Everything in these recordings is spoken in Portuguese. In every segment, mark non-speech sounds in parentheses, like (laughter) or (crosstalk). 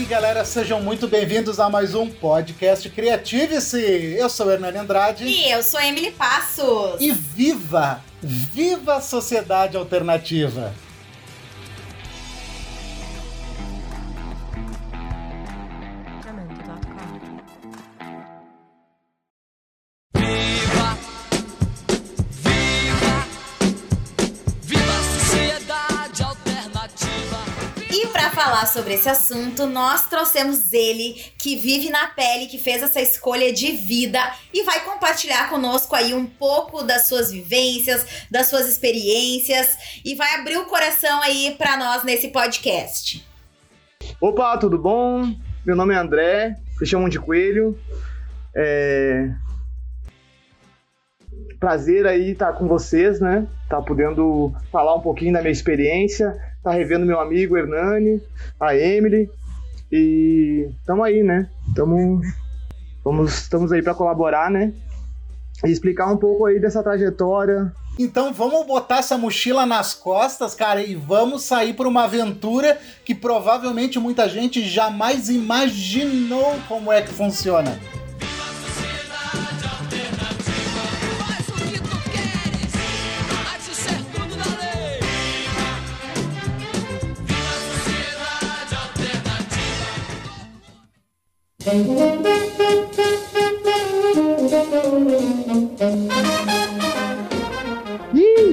aí, galera, sejam muito bem-vindos a mais um podcast Criative-se. Eu sou Hernani Andrade. E eu sou a Emily Passos. E viva, viva a sociedade alternativa. Sobre esse assunto, nós trouxemos ele, que vive na pele, que fez essa escolha de vida e vai compartilhar conosco aí um pouco das suas vivências, das suas experiências e vai abrir o coração aí para nós nesse podcast. Opa, tudo bom? Meu nome é André, me chamam de Coelho. É... Prazer aí estar com vocês, né? Tá podendo falar um pouquinho da minha experiência tá revendo meu amigo Hernani, a Emily. E estamos aí, né? Tamo, vamos, estamos aí para colaborar, né? E explicar um pouco aí dessa trajetória. Então vamos botar essa mochila nas costas, cara, e vamos sair por uma aventura que provavelmente muita gente jamais imaginou como é que funciona.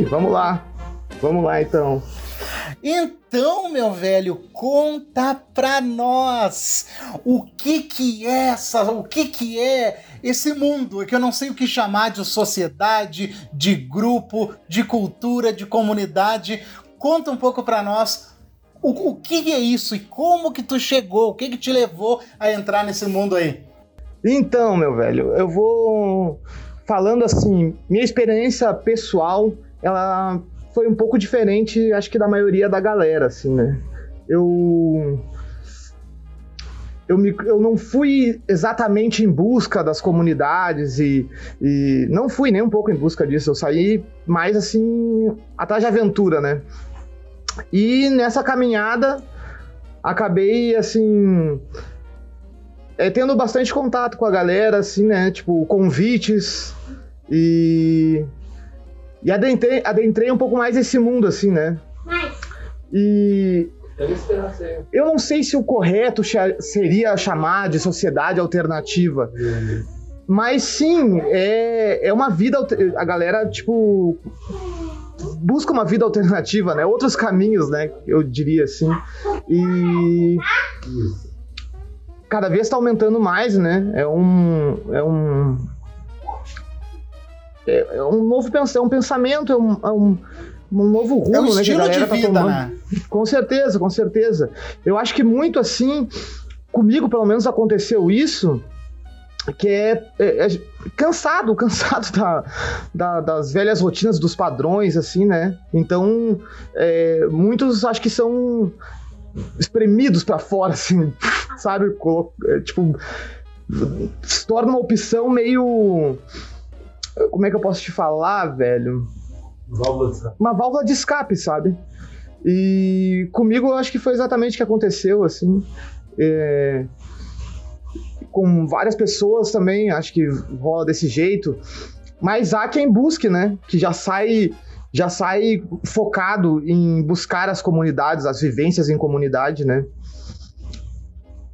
Vamos lá. Vamos lá então. Então, meu velho, conta pra nós o que que é essa, o que que é esse mundo, que eu não sei o que chamar de sociedade, de grupo, de cultura, de comunidade. Conta um pouco pra nós o, o que é isso e como que tu chegou? O que que te levou a entrar nesse mundo aí? Então, meu velho, eu vou falando assim, minha experiência pessoal, ela foi um pouco diferente, acho que da maioria da galera, assim, né? Eu eu, me, eu não fui exatamente em busca das comunidades e, e não fui nem um pouco em busca disso. Eu saí mais assim atrás de aventura, né? E nessa caminhada acabei assim é, tendo bastante contato com a galera, assim, né? Tipo, convites e. E adentrei, adentrei um pouco mais esse mundo, assim, né? E. Eu não sei se o correto seria chamar de sociedade alternativa. Mas sim, é, é uma vida. A galera, tipo busca uma vida alternativa, né? Outros caminhos, né? Eu diria assim. E cada vez está aumentando mais, né? É um é um é, é um novo é um pensamento, é um, é um, um novo rumo, é um né? Que a galera de tá vida, tomando. Né? Com certeza, com certeza. Eu acho que muito assim, comigo pelo menos aconteceu isso que é, é, é, cansado, cansado da, da, das velhas rotinas, dos padrões, assim, né? Então, é, muitos acho que são espremidos para fora, assim, (laughs) sabe? É, tipo, se torna uma opção meio. Como é que eu posso te falar, velho? Válvula de escape. Uma válvula de escape, sabe? E comigo eu acho que foi exatamente o que aconteceu, assim. É, com várias pessoas também, acho que rola desse jeito. Mas há quem busque, né? Que já sai já sai focado em buscar as comunidades, as vivências em comunidade, né?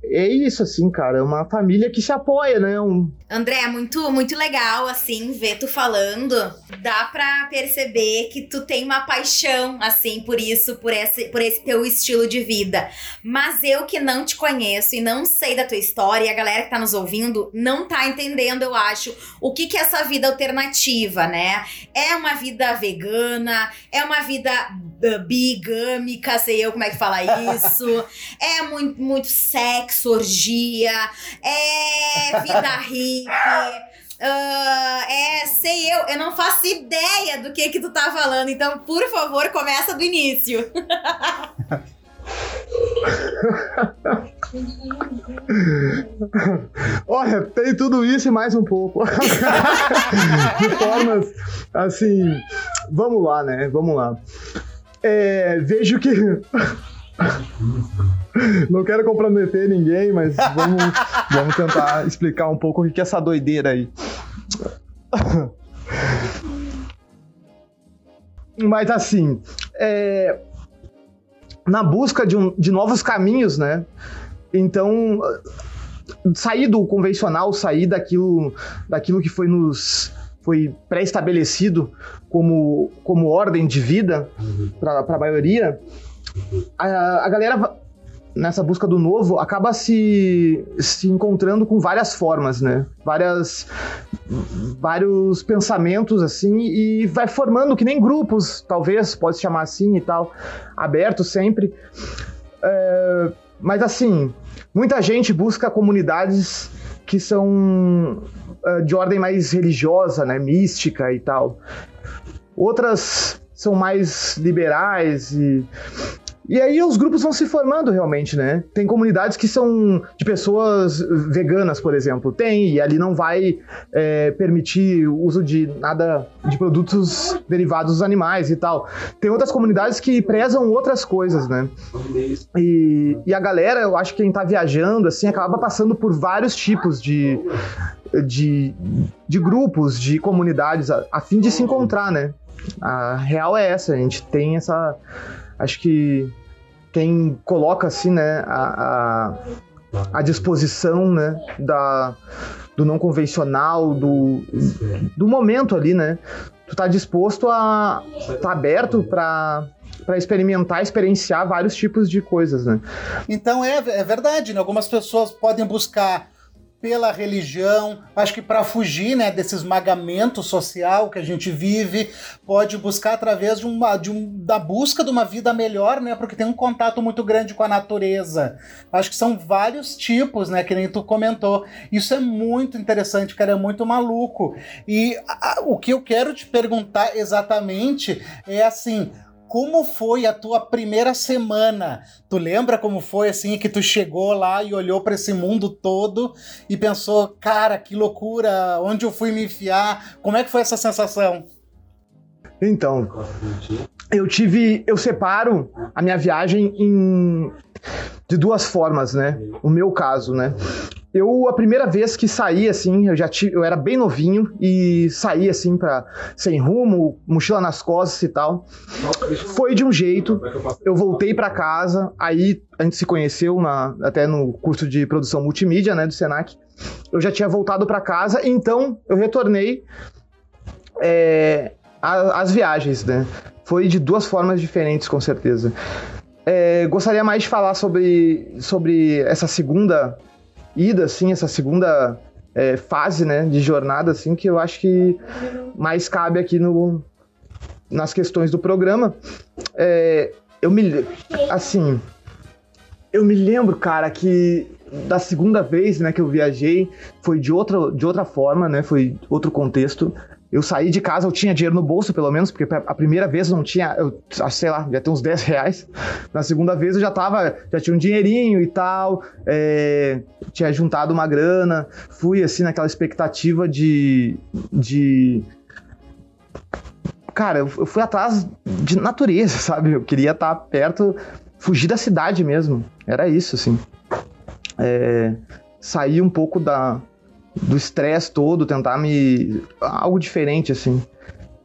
É isso, assim, cara. É uma família que se apoia, né? Um... André, é muito, muito legal, assim, ver tu falando. Dá pra perceber que tu tem uma paixão, assim, por isso, por esse, por esse teu estilo de vida. Mas eu que não te conheço e não sei da tua história, e a galera que tá nos ouvindo não tá entendendo, eu acho, o que que é essa vida alternativa, né? É uma vida vegana, é uma vida bigâmica, sei eu como é que fala isso. (laughs) é muito, muito sexo, orgia, é vida (laughs) hippie. Uh, é, sei eu, eu não faço ideia do que que tu tá falando, então, por favor, começa do início. Olha, tem tudo isso e mais um pouco. (laughs) De formas assim, vamos lá, né? Vamos lá é, vejo que. Não quero comprometer ninguém, mas vamos, (laughs) vamos tentar explicar um pouco o que é essa doideira aí. Mas assim, é, na busca de, um, de novos caminhos, né? Então, sair do convencional, sair daquilo, daquilo que foi nos foi pré-estabelecido como, como ordem de vida para a maioria, a, a galera nessa busca do novo acaba se, se encontrando com várias formas, né? Várias vários pensamentos assim e vai formando que nem grupos, talvez pode se chamar assim e tal, aberto sempre. É, mas assim, muita gente busca comunidades que são uh, de ordem mais religiosa, né, mística e tal. Outras são mais liberais e e aí os grupos vão se formando realmente, né? Tem comunidades que são de pessoas veganas, por exemplo. Tem, e ali não vai é, permitir o uso de nada de produtos derivados dos animais e tal. Tem outras comunidades que prezam outras coisas, né? E, e a galera, eu acho que quem tá viajando, assim, acaba passando por vários tipos de, de, de grupos, de comunidades, a, a fim de se encontrar, né? A real é essa, a gente tem essa acho que quem coloca assim, né, a, a, a disposição, né, da, do não convencional, do, do momento ali, né, tu tá disposto a tá aberto para para experimentar, experienciar vários tipos de coisas, né? Então é, é verdade, né? Algumas pessoas podem buscar pela religião, acho que para fugir né, desse esmagamento social que a gente vive, pode buscar através de uma, de um, da busca de uma vida melhor, né, porque tem um contato muito grande com a natureza. Acho que são vários tipos, né, que nem tu comentou. Isso é muito interessante, cara, é muito maluco. E a, o que eu quero te perguntar exatamente é assim, como foi a tua primeira semana? Tu lembra como foi assim que tu chegou lá e olhou para esse mundo todo e pensou, cara, que loucura, onde eu fui me enfiar? Como é que foi essa sensação? Então, eu tive, eu separo a minha viagem em de duas formas, né? O meu caso, né? Eu, a primeira vez que saí, assim, eu já tive, eu era bem novinho e saí, assim, pra, sem rumo, mochila nas costas e tal. Foi de um jeito, eu voltei para casa, aí a gente se conheceu na, até no curso de produção multimídia, né, do Senac. Eu já tinha voltado para casa, então eu retornei é, às viagens, né? Foi de duas formas diferentes, com certeza. É, gostaria mais de falar sobre, sobre essa segunda ida, assim, essa segunda é, fase, né, de jornada, assim, que eu acho que mais cabe aqui no, nas questões do programa. É, eu me, assim, eu me lembro, cara, que da segunda vez, né, que eu viajei, foi de outra, de outra forma, né, foi outro contexto. Eu saí de casa, eu tinha dinheiro no bolso, pelo menos, porque a primeira vez eu não tinha, eu, sei lá, já tem uns (laughs) 10 reais. Na segunda vez eu já tava, já tinha um dinheirinho e tal, é, tinha juntado uma grana, fui assim naquela expectativa de. de cara, eu fui atrás de natureza, (laughs) sabe? Eu queria estar perto, fugir da cidade mesmo. Era isso, assim. É, sair um pouco da, do estresse todo, tentar me. algo diferente, assim.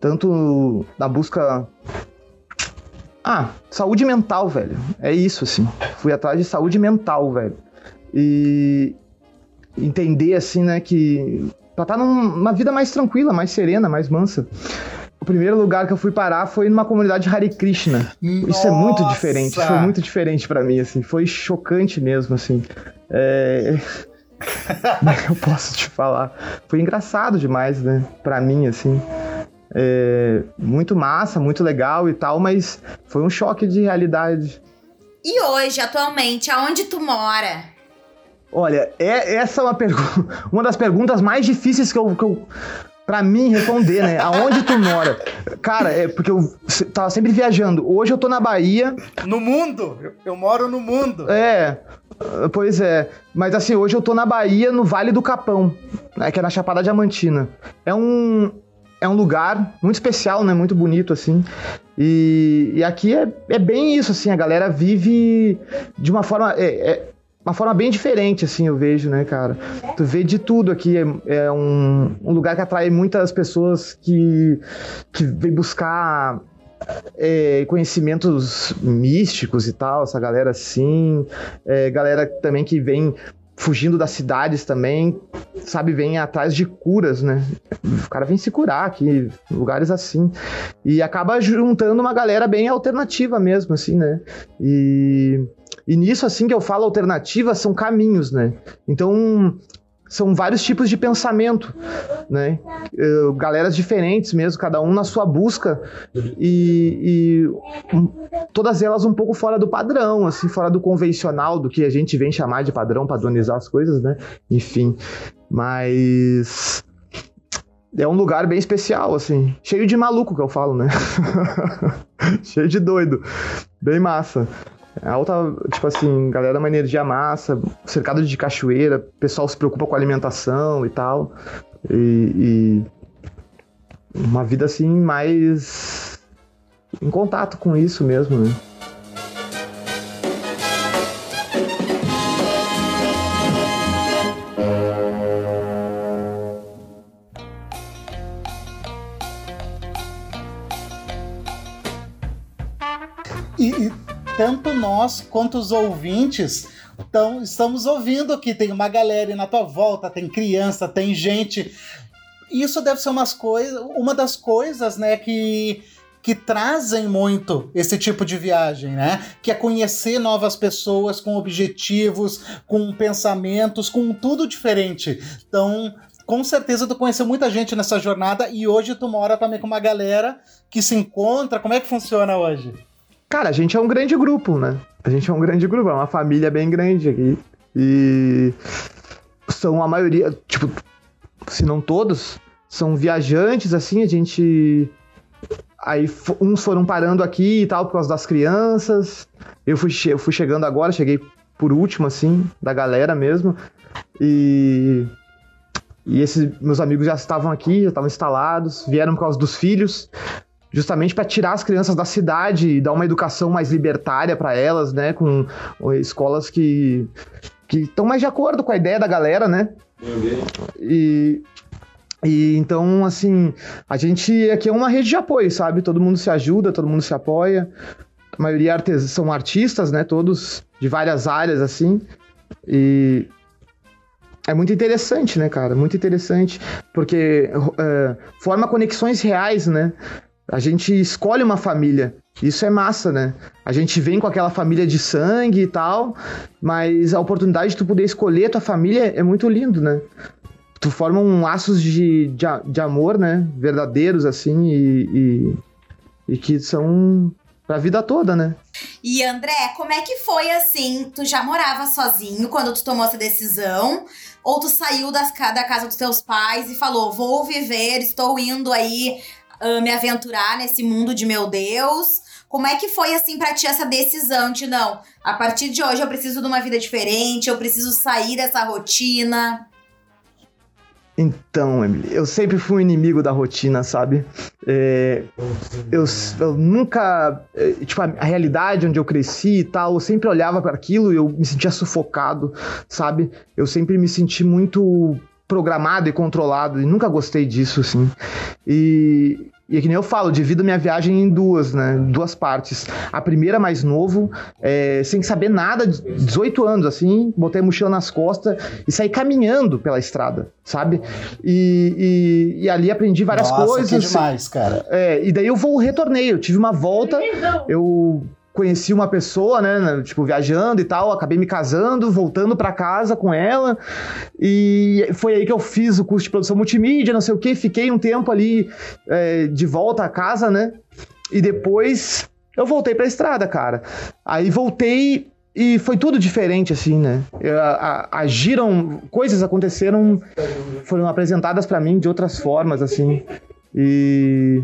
Tanto na busca. Ah, saúde mental, velho. É isso, assim. Fui atrás de saúde mental, velho. E entender, assim, né, que. pra estar tá numa vida mais tranquila, mais serena, mais mansa. O primeiro lugar que eu fui parar foi numa comunidade Hare Krishna. Nossa. Isso é muito diferente, foi muito diferente para mim, assim. Foi chocante mesmo, assim. É (laughs) eu posso te falar? Foi engraçado demais, né? Pra mim, assim. É, muito massa, muito legal e tal, mas foi um choque de realidade. E hoje, atualmente, aonde tu mora? Olha, é, essa é uma, (laughs) uma das perguntas mais difíceis que eu, que eu pra mim responder, né? Aonde tu mora? Cara, é porque eu tava sempre viajando. Hoje eu tô na Bahia. No mundo? Eu, eu moro no mundo. É. Pois é. Mas assim, hoje eu tô na Bahia, no Vale do Capão, né, que é na Chapada Diamantina. É um é um lugar muito especial, né? Muito bonito, assim. E, e aqui é, é bem isso, assim, a galera vive de uma forma. É, é uma forma bem diferente, assim, eu vejo, né, cara? Tu vê de tudo aqui. É, é um, um, lugar que atrai muitas pessoas que, que vem buscar é, conhecimentos místicos e tal, essa galera assim. É, galera também que vem fugindo das cidades também, sabe, vem atrás de curas, né? O cara vem se curar aqui, lugares assim. E acaba juntando uma galera bem alternativa mesmo, assim, né? E, e nisso, assim, que eu falo alternativa, são caminhos, né? Então, são vários tipos de pensamento, né? Uh, galeras diferentes mesmo, cada um na sua busca e, e um, todas elas um pouco fora do padrão, assim, fora do convencional, do que a gente vem chamar de padrão, padronizar as coisas, né? Enfim, mas é um lugar bem especial, assim, cheio de maluco que eu falo, né? (laughs) cheio de doido, bem massa. A alta, tipo assim, galera, uma energia massa, cercado de cachoeira, pessoal se preocupa com alimentação e tal. E, e uma vida assim mais em contato com isso mesmo, né? Tanto nós quanto os ouvintes então, estamos ouvindo que tem uma galera na tua volta, tem criança, tem gente. Isso deve ser umas coisas, uma das coisas, né, que que trazem muito esse tipo de viagem, né? Que é conhecer novas pessoas com objetivos, com pensamentos, com tudo diferente. Então, com certeza tu conheceu muita gente nessa jornada e hoje tu mora também com uma galera que se encontra. Como é que funciona hoje? Cara, a gente é um grande grupo, né? A gente é um grande grupo, é uma família bem grande aqui. E são a maioria, tipo, se não todos, são viajantes, assim, a gente. Aí uns foram parando aqui e tal por causa das crianças. Eu fui, eu fui chegando agora, cheguei por último, assim, da galera mesmo. E. E esses meus amigos já estavam aqui, já estavam instalados, vieram por causa dos filhos justamente para tirar as crianças da cidade e dar uma educação mais libertária para elas, né, com escolas que que estão mais de acordo com a ideia da galera, né? E, e então, assim, a gente aqui é uma rede de apoio, sabe? Todo mundo se ajuda, todo mundo se apoia. A maioria são artistas, né? Todos de várias áreas, assim. E é muito interessante, né, cara? Muito interessante, porque uh, forma conexões reais, né? A gente escolhe uma família. Isso é massa, né? A gente vem com aquela família de sangue e tal, mas a oportunidade de tu poder escolher a tua família é muito lindo, né? Tu forma um laços de, de, de amor, né? Verdadeiros, assim, e, e, e que são pra vida toda, né? E André, como é que foi assim? Tu já morava sozinho quando tu tomou essa decisão? Ou tu saiu das, da casa dos teus pais e falou: vou viver, estou indo aí uh, me aventurar nesse mundo de meu Deus? Como é que foi assim para ti essa decisão de não, a partir de hoje eu preciso de uma vida diferente, eu preciso sair dessa rotina? Então, Emily, eu sempre fui um inimigo da rotina, sabe? É, eu, eu, nunca. É, tipo, a, realidade onde eu cresci e tal, eu sempre olhava para aquilo e eu me sentia sufocado, sabe? Eu sempre me senti muito programado e controlado, e nunca gostei disso, assim. E, e é que nem eu falo, divido minha viagem em duas, né? Duas partes. A primeira, mais novo, é, sem saber nada, 18 anos, assim, botei a mochila nas costas e saí caminhando pela estrada, sabe? E, e, e ali aprendi várias Nossa, coisas. Que demais, cara. É, e daí eu vou retornei, eu tive uma volta, eu conheci uma pessoa, né, tipo, viajando e tal, acabei me casando, voltando para casa com ela, e foi aí que eu fiz o curso de produção multimídia, não sei o que, fiquei um tempo ali é, de volta à casa, né, e depois eu voltei pra estrada, cara. Aí voltei e foi tudo diferente, assim, né? Agiram, coisas aconteceram, foram apresentadas para mim de outras formas, assim. E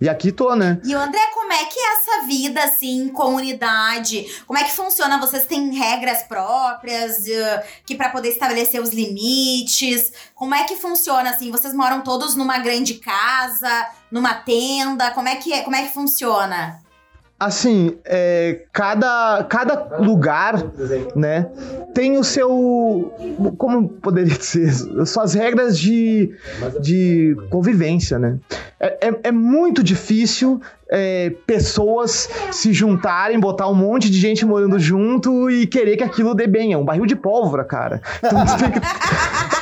E aqui tô, né? E André, como é que é essa vida, assim, comunidade? Como é que funciona? Vocês têm regras próprias uh, que para poder estabelecer os limites? Como é que funciona, assim? Vocês moram todos numa grande casa, numa tenda? Como é que, é, como é que funciona? Assim, é, cada, cada lugar, né, tem o seu, como poderia (laughs) dizer, suas regras de, de convivência, né. É, é, é muito difícil é, pessoas se juntarem, botar um monte de gente morando junto e querer que aquilo dê bem. É um barril de pólvora, cara. Então, tu tem que... (laughs)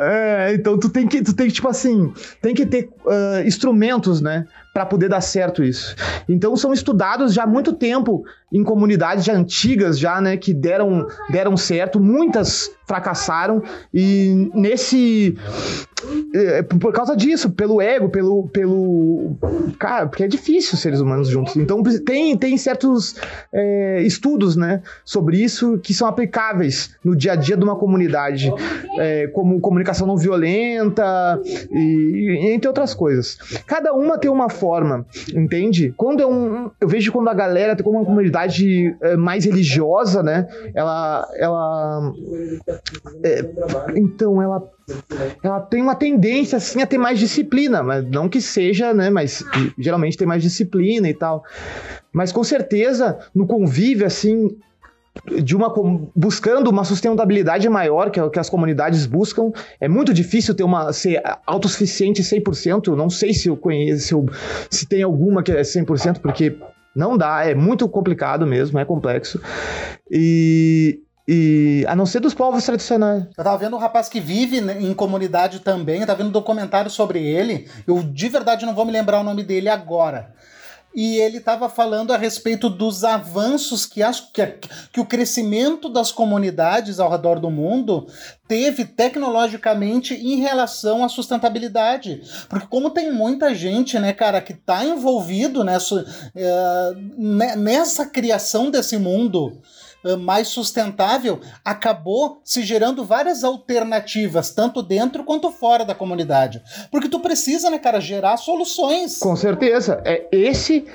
É, então tu tem que, tu tem que, tipo assim, tem que ter uh, instrumentos, né? Para poder dar certo isso. Então são estudados já há muito tempo em comunidades já antigas já, né, que deram deram certo, muitas fracassaram e nesse é, por causa disso, pelo ego, pelo pelo cara, porque é difícil seres humanos juntos. Então tem tem certos é, estudos, né, sobre isso que são aplicáveis no dia a dia de uma comunidade, é, como comunicação não violenta e, e entre outras coisas. Cada uma tem uma forma, entende? Quando é um, eu vejo quando a galera tem como uma comunidade é, mais religiosa, né? Ela, ela, é, então ela, ela tem uma tendência assim a ter mais disciplina, mas não que seja, né? Mas geralmente tem mais disciplina e tal. Mas com certeza no convívio assim de uma buscando uma sustentabilidade maior que, que as comunidades buscam. É muito difícil ter uma ser autossuficiente 100%. Não sei se eu conheço se, eu, se tem alguma que é 100%, porque não dá, é muito complicado mesmo, é complexo. E e a não ser dos povos tradicionais. Eu tava vendo um rapaz que vive né, em comunidade também, eu tava vendo um documentário sobre ele. Eu de verdade não vou me lembrar o nome dele agora e ele estava falando a respeito dos avanços que, as, que, que o crescimento das comunidades ao redor do mundo teve tecnologicamente em relação à sustentabilidade. Porque como tem muita gente, né, cara, que está envolvido nessa, é, nessa criação desse mundo eh, mais sustentável, acabou se gerando várias alternativas, tanto dentro quanto fora da comunidade. Porque tu precisa, né, cara, gerar soluções. Com certeza. É, esse,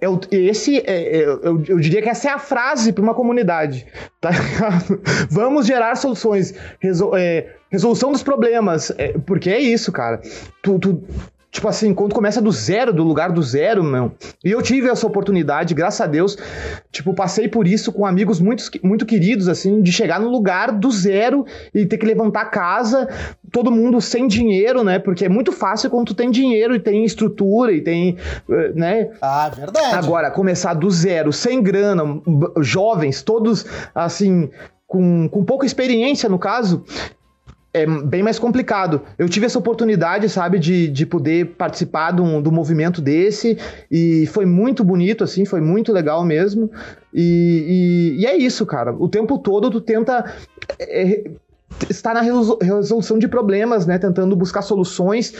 é o, esse é, é, eu, eu diria que essa é a frase para uma comunidade. Tá? (laughs) Vamos gerar soluções. Resol, é, resolução dos problemas. É, porque é isso, cara. Tu, tu, Tipo assim, quando começa do zero, do lugar do zero, meu. E eu tive essa oportunidade, graças a Deus. Tipo, passei por isso com amigos muito, muito queridos, assim, de chegar no lugar do zero e ter que levantar casa, todo mundo sem dinheiro, né? Porque é muito fácil quando tu tem dinheiro e tem estrutura e tem, eh, né? Ah, verdade. Agora, começar do zero, sem grana, jovens, todos, assim, com, com pouca experiência, no caso, é bem mais complicado. Eu tive essa oportunidade, sabe, de, de poder participar do, do movimento desse e foi muito bonito, assim, foi muito legal mesmo. E, e, e é isso, cara. O tempo todo tu tenta é, está na resolução de problemas, né? Tentando buscar soluções,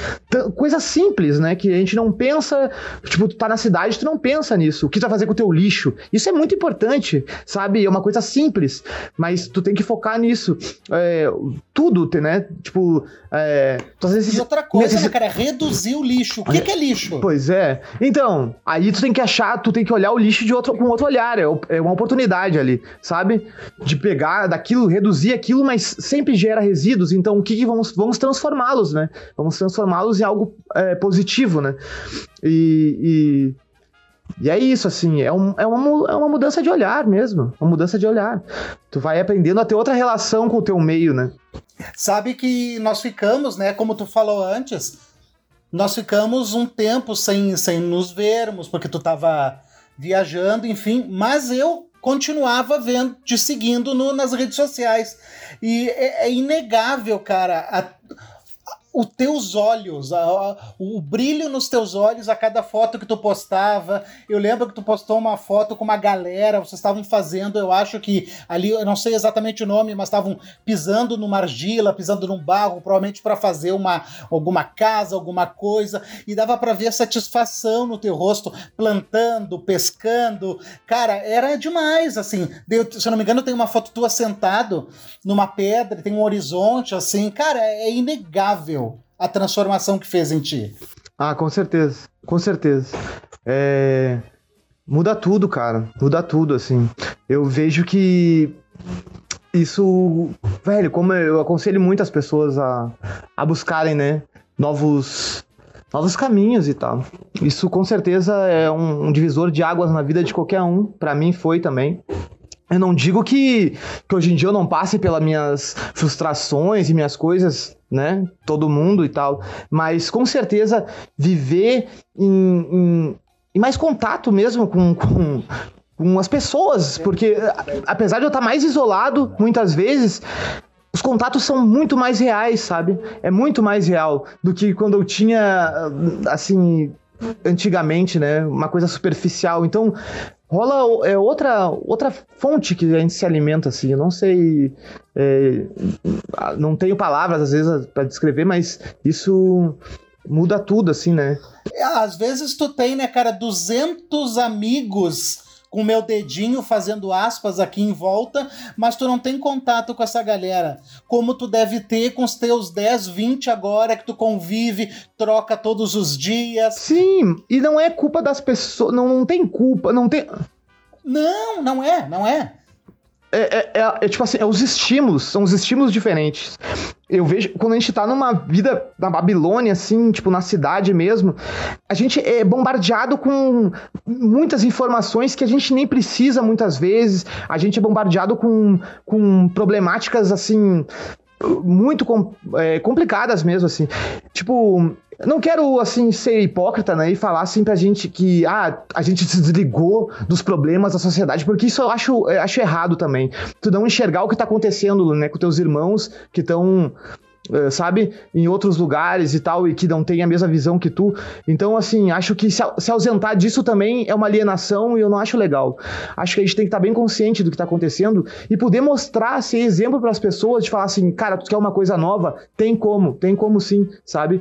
coisas simples, né? Que a gente não pensa, tipo, tu tá na cidade, tu não pensa nisso. O que tu vai fazer com o teu lixo? Isso é muito importante, sabe? É uma coisa simples, mas tu tem que focar nisso. É, tudo, né? Tipo, é, e outra coisa, necess... né, cara? Reduzir o lixo. O que, que, é lixo? Pois é. Então, aí tu tem que achar, tu tem que olhar o lixo de outro, com outro olhar. É, é uma oportunidade ali, sabe? De pegar daquilo, reduzir aquilo, mas sempre gera resíduos. Então, o que, que vamos, vamos transformá-los, né? Vamos transformá-los em algo é, positivo, né? E, e e é isso, assim, é, um, é, uma, é uma mudança de olhar mesmo. Uma mudança de olhar. Tu vai aprendendo a ter outra relação com o teu meio, né? Sabe que nós ficamos, né, como tu falou antes, nós ficamos um tempo sem, sem nos vermos, porque tu tava viajando, enfim, mas eu continuava vendo, te seguindo no, nas redes sociais. E é, é inegável, cara, a, os teus olhos, a, a, o brilho nos teus olhos a cada foto que tu postava. Eu lembro que tu postou uma foto com uma galera, vocês estavam fazendo, eu acho que ali, eu não sei exatamente o nome, mas estavam pisando numa argila, pisando num barro, provavelmente para fazer uma alguma casa, alguma coisa, e dava para ver a satisfação no teu rosto, plantando, pescando. Cara, era demais, assim. se eu não me engano, tem uma foto tua sentado numa pedra, tem um horizonte, assim. Cara, é inegável a transformação que fez em ti. Ah, com certeza, com certeza. É... Muda tudo, cara. Muda tudo, assim. Eu vejo que isso, velho, como eu aconselho muitas pessoas a, a buscarem, né, novos novos caminhos e tal. Isso com certeza é um, um divisor de águas na vida de qualquer um. Para mim foi também. Eu não digo que, que hoje em dia eu não passe pelas minhas frustrações e minhas coisas, né? Todo mundo e tal. Mas com certeza viver em, em, em mais contato mesmo com, com, com as pessoas. Porque apesar de eu estar mais isolado muitas vezes, os contatos são muito mais reais, sabe? É muito mais real do que quando eu tinha, assim, antigamente, né? Uma coisa superficial. Então, rola é outra outra fonte que a gente se alimenta assim. Eu não sei é, não tenho palavras às vezes para descrever mas isso muda tudo assim né? É, às vezes tu tem né cara 200 amigos com meu dedinho fazendo aspas aqui em volta, mas tu não tem contato com essa galera. Como tu deve ter com os teus 10, 20 agora que tu convive, troca todos os dias. Sim, e não é culpa das pessoas, não, não tem culpa, não tem. Não, não é, não é. É, é, é, é, tipo assim, é os estímulos, são os estímulos diferentes. Eu vejo, quando a gente tá numa vida na Babilônia, assim, tipo, na cidade mesmo, a gente é bombardeado com muitas informações que a gente nem precisa muitas vezes. A gente é bombardeado com, com problemáticas, assim, muito é, complicadas mesmo, assim. Tipo, não quero, assim, ser hipócrita, né? E falar, assim, pra gente que, ah, a gente se desligou dos problemas da sociedade, porque isso eu acho, eu acho errado também. Tu não enxergar o que tá acontecendo, né, com teus irmãos que estão eh, sabe, em outros lugares e tal, e que não tem a mesma visão que tu. Então, assim, acho que se ausentar disso também é uma alienação e eu não acho legal. Acho que a gente tem que estar bem consciente do que está acontecendo e poder mostrar, ser exemplo para as pessoas, de falar assim, cara, tu quer uma coisa nova? Tem como, tem como sim, sabe?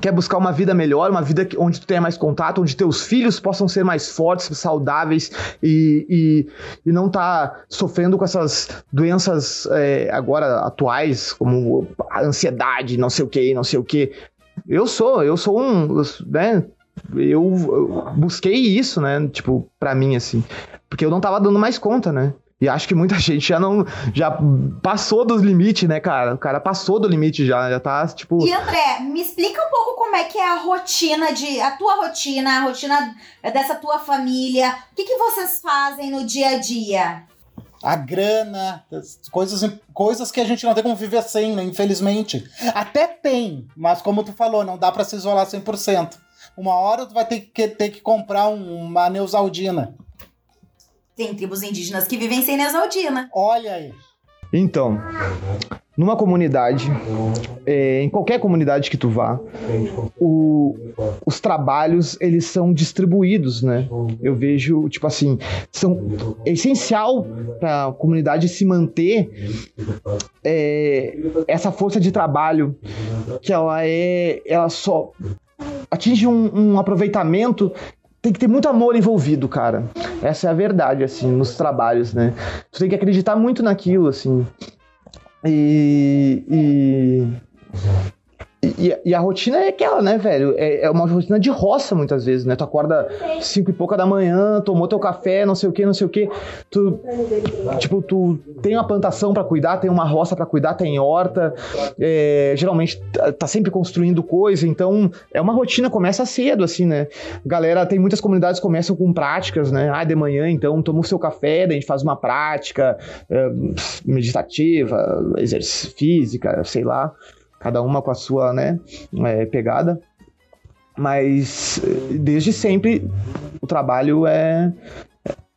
Quer buscar uma vida melhor, uma vida onde tu tenha mais contato, onde teus filhos possam ser mais fortes, saudáveis e, e, e não tá sofrendo com essas doenças é, agora atuais, como a ansiedade, não sei o que, não sei o que. Eu sou, eu sou um, né? Eu, eu busquei isso, né? Tipo, pra mim, assim. Porque eu não tava dando mais conta, né? E acho que muita (laughs) gente já não. Já passou dos limites, né, cara? O cara passou do limite já. Já tá, tipo. E André, me explica um pouco como é que é a rotina de. A tua rotina, a rotina dessa tua família. O que, que vocês fazem no dia a dia? a grana, coisas, coisas que a gente não tem como viver sem, né? Infelizmente. Até tem, mas como tu falou, não dá para se isolar 100%. Uma hora tu vai ter que, ter que comprar um, uma Neusaldina. Tem tribos indígenas que vivem sem Neosaldina. Olha aí. Então, numa comunidade, é, em qualquer comunidade que tu vá, o, os trabalhos eles são distribuídos, né? Eu vejo, tipo assim, são é essencial para a comunidade se manter é, essa força de trabalho que ela é, ela só atinge um, um aproveitamento tem que ter muito amor envolvido, cara. Essa é a verdade, assim, nos trabalhos, né? Tu tem que acreditar muito naquilo, assim. E. e... E, e, a rotina é aquela, né, velho? É, é, uma rotina de roça, muitas vezes, né? Tu acorda cinco e pouca da manhã, tomou teu café, não sei o que, não sei o que. Tu, tipo, tu tem uma plantação para cuidar, tem uma roça para cuidar, tem horta. É, geralmente tá, tá sempre construindo coisa, então é uma rotina, começa cedo, assim, né? Galera, tem muitas comunidades que começam com práticas, né? Ah, de manhã, então, toma o seu café, daí a gente faz uma prática é, meditativa, exercício física, sei lá cada uma com a sua né, é, pegada. Mas desde sempre o trabalho é.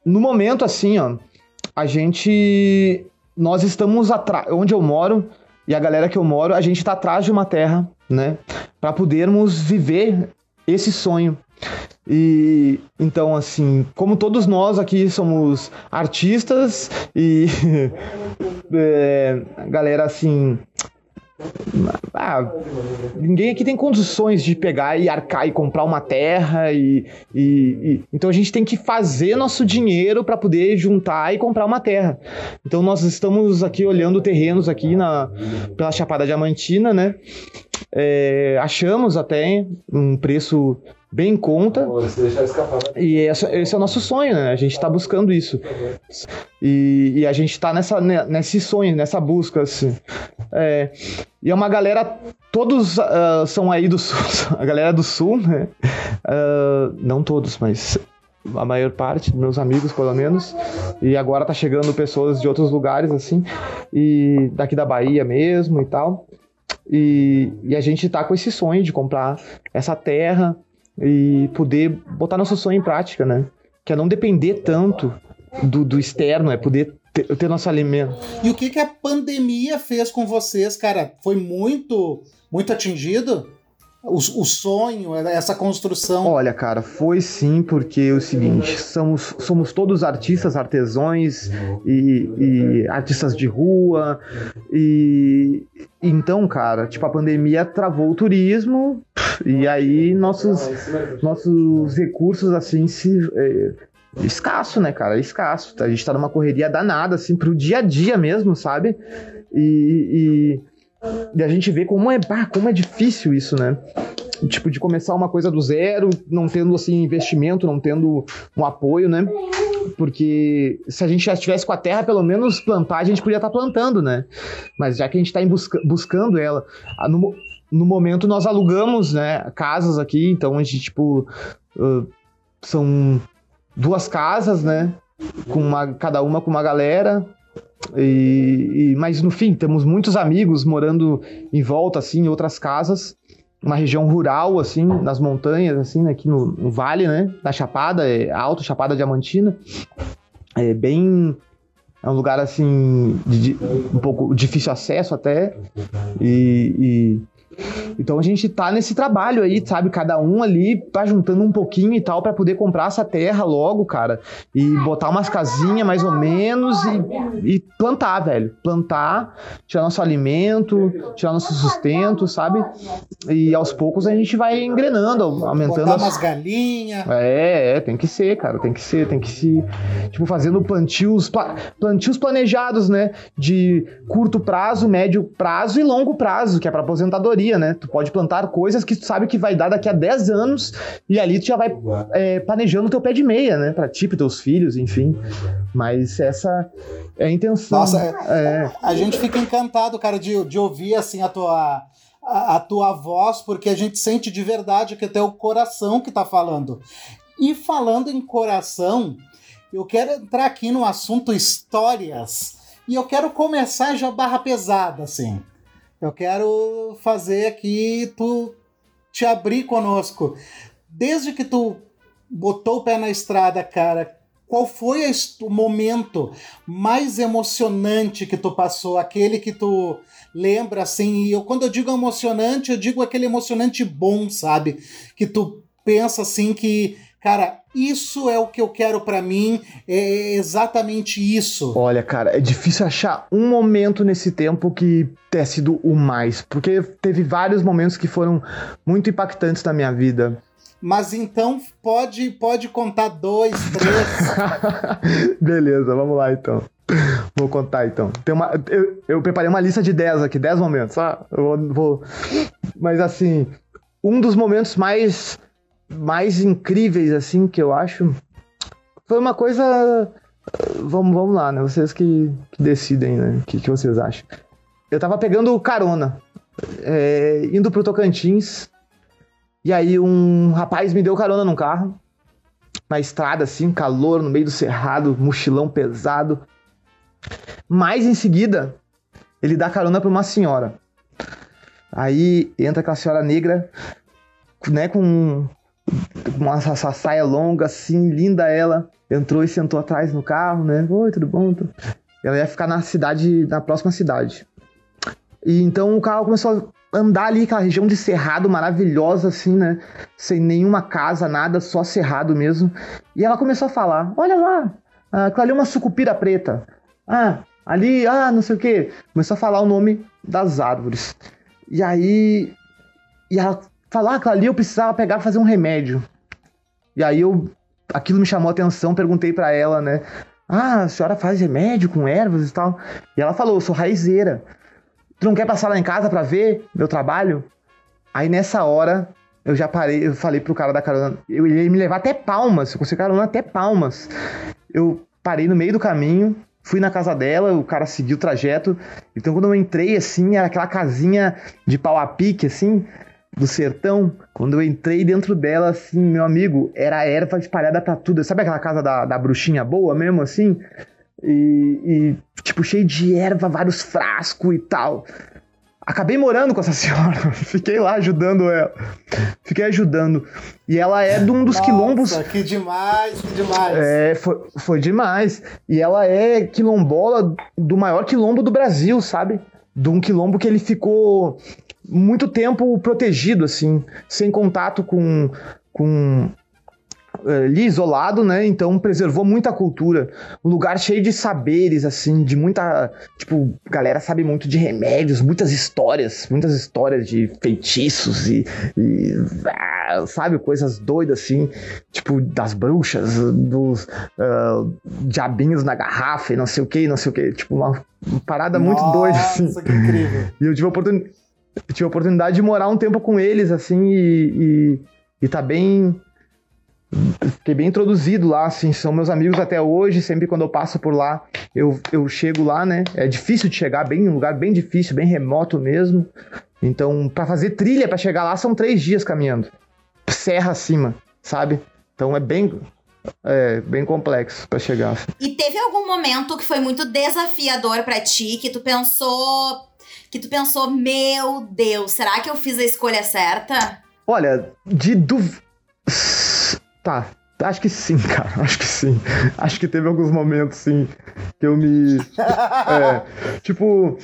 No momento, assim, ó, a gente. Nós estamos atrás. Onde eu moro e a galera que eu moro, a gente está atrás de uma terra, né? Para podermos viver esse sonho. E então, assim, como todos nós aqui somos artistas e (laughs) é, galera assim ah, ninguém aqui tem condições de pegar e arcar e comprar uma terra e, e, e então a gente tem que fazer nosso dinheiro para poder juntar e comprar uma terra. Então nós estamos aqui olhando terrenos aqui na pela Chapada Diamantina, né? É, achamos até um preço bem em conta. E esse, esse, é o nosso sonho, né? A gente está buscando isso. E, e, a gente está nessa, né, nesse sonho, nessa busca, assim. É, e é uma galera, todos uh, são aí do sul, (laughs) a galera do sul, né? Uh, não todos, mas a maior parte, meus amigos pelo menos. E agora tá chegando pessoas de outros lugares, assim, e daqui da Bahia mesmo e tal. E, e a gente tá com esse sonho de comprar essa terra e poder botar nosso sonho em prática, né? Que é não depender tanto do, do externo, é poder ter, ter, nosso alimento. E o que, que a pandemia fez com vocês, cara? Foi muito, muito atingido? O, o, sonho, essa construção? Olha, cara, foi sim, porque é o seguinte: somos, somos todos artistas, artesãos e, e artistas de rua. E então, cara, tipo, a pandemia travou o turismo e aí nossos, nossos recursos, assim, se. Escasso, né, cara? Escasso. A gente tá numa correria danada, assim, pro dia a dia mesmo, sabe? E, e, e a gente vê como é, bah, como é difícil isso, né? Tipo, de começar uma coisa do zero, não tendo, assim, investimento, não tendo um apoio, né? Porque se a gente já estivesse com a terra, pelo menos plantar, a gente podia estar tá plantando, né? Mas já que a gente está busca buscando ela, no, no momento nós alugamos, né, casas aqui, então a gente, tipo, uh, são duas casas, né? Com uma, cada uma com uma galera. E, e, mas no fim, temos muitos amigos morando em volta, assim, em outras casas. Uma região rural, assim, nas montanhas, assim, aqui no, no vale, né? Da Chapada, é alto, Chapada Diamantina. É bem. É um lugar, assim, de, de, um pouco difícil acesso até. E, e então a gente tá nesse trabalho aí, sabe? Cada um ali tá juntando um pouquinho e tal para poder comprar essa terra logo, cara. E botar umas casinhas mais ou menos e, e, plantar, velho. Plantar, tirar nosso alimento, tirar nosso sustento, sabe? E aos poucos a gente vai engrenando, aumentando. Botar as... umas galinhas. É, é, tem que ser, cara. Tem que ser, tem que se. Tipo, fazendo plantios, plantios planejados, né? De curto prazo, médio prazo e longo prazo, que é para aposentadoria né? Tu pode plantar coisas que tu sabe que vai dar daqui a 10 anos e ali tu já vai é, planejando o teu pé de meia, né? Pra ti, pros teus filhos, enfim. Mas essa é a intenção. Nossa, é, a gente fica encantado, cara, de, de ouvir, assim, a tua... A, a tua voz, porque a gente sente de verdade que é teu coração que tá falando. E falando em coração, eu quero entrar aqui no assunto histórias. E eu quero começar já barra pesada, assim. Eu quero fazer aqui tu te abrir conosco. Desde que tu botou o pé na estrada, cara, qual foi o momento mais emocionante que tu passou? Aquele que tu lembra assim? E eu, quando eu digo emocionante, eu digo aquele emocionante bom, sabe? Que tu pensa assim que, cara, isso é o que eu quero para mim, é exatamente isso. Olha, cara, é difícil achar um momento nesse tempo que tenha sido o mais, porque teve vários momentos que foram muito impactantes na minha vida. Mas então pode pode contar dois, três. (laughs) Beleza, vamos lá então. Vou contar então. Tem uma, eu, eu preparei uma lista de 10 aqui, 10 momentos. Ah, eu vou, vou. Mas assim, um dos momentos mais mais incríveis, assim, que eu acho, foi uma coisa. Vamos, vamos lá, né? Vocês que, que decidem, né? O que, que vocês acham? Eu tava pegando carona, é, indo pro Tocantins, e aí um rapaz me deu carona num carro, na estrada, assim, calor, no meio do cerrado, mochilão pesado. Mas em seguida, ele dá carona pra uma senhora. Aí entra aquela senhora negra, né, com uma essa saia longa, assim, linda ela. Entrou e sentou atrás no carro, né? Oi, tudo bom? Ela ia ficar na cidade, na próxima cidade. E então o carro começou a andar ali, aquela região de cerrado maravilhosa, assim, né? Sem nenhuma casa, nada, só cerrado mesmo. E ela começou a falar: Olha lá, aquela ali é uma sucupira preta. Ah, ali, ah, não sei o quê. Começou a falar o nome das árvores. E aí. E ela falou ah, que ali eu precisava pegar fazer um remédio. E aí eu. Aquilo me chamou a atenção, perguntei para ela, né? Ah, a senhora faz remédio com ervas e tal? E ela falou, eu sou raizeira. Tu não quer passar lá em casa para ver meu trabalho? Aí nessa hora, eu já parei, eu falei pro cara da carona, eu ia me levar até Palmas, eu consegui carona até Palmas. Eu parei no meio do caminho, fui na casa dela, o cara seguiu o trajeto. Então quando eu entrei assim, era aquela casinha de pau a pique assim, do sertão. Quando eu entrei dentro dela assim, meu amigo, era erva espalhada pra tudo. Sabe aquela casa da, da bruxinha boa mesmo assim? E, e tipo cheio de erva, vários frascos e tal. Acabei morando com essa (laughs) senhora, fiquei lá ajudando ela. Fiquei ajudando. E ela é de um dos Nossa, quilombos. Que demais, que demais. É, foi, foi demais. E ela é quilombola do maior quilombo do Brasil, sabe? De um quilombo que ele ficou muito tempo protegido, assim, sem contato com, com ali isolado, né? Então preservou muita cultura. Um lugar cheio de saberes, assim, de muita. Tipo, galera sabe muito de remédios, muitas histórias, muitas histórias de feitiços e. e ah, sabe, coisas doidas, assim, tipo, das bruxas, dos uh, diabinhos na garrafa e não sei o que, não sei o que. Tipo, uma, uma parada Nossa, muito doida, assim. que incrível. E eu tive a oportunidade. Tive a oportunidade de morar um tempo com eles, assim, e, e, e tá bem fiquei bem introduzido lá, assim, são meus amigos até hoje, sempre quando eu passo por lá, eu, eu chego lá, né? É difícil de chegar, bem um lugar bem difícil, bem remoto mesmo. Então, para fazer trilha para chegar lá são três dias caminhando, serra acima, sabe? Então é bem é bem complexo para chegar. Assim. E teve algum momento que foi muito desafiador para ti, que tu pensou, que tu pensou, meu Deus, será que eu fiz a escolha certa? Olha, de duv... Tá, acho que sim, (laughs) cara. Acho que sim. Acho que teve alguns momentos, sim, que eu me. (laughs) É, tipo,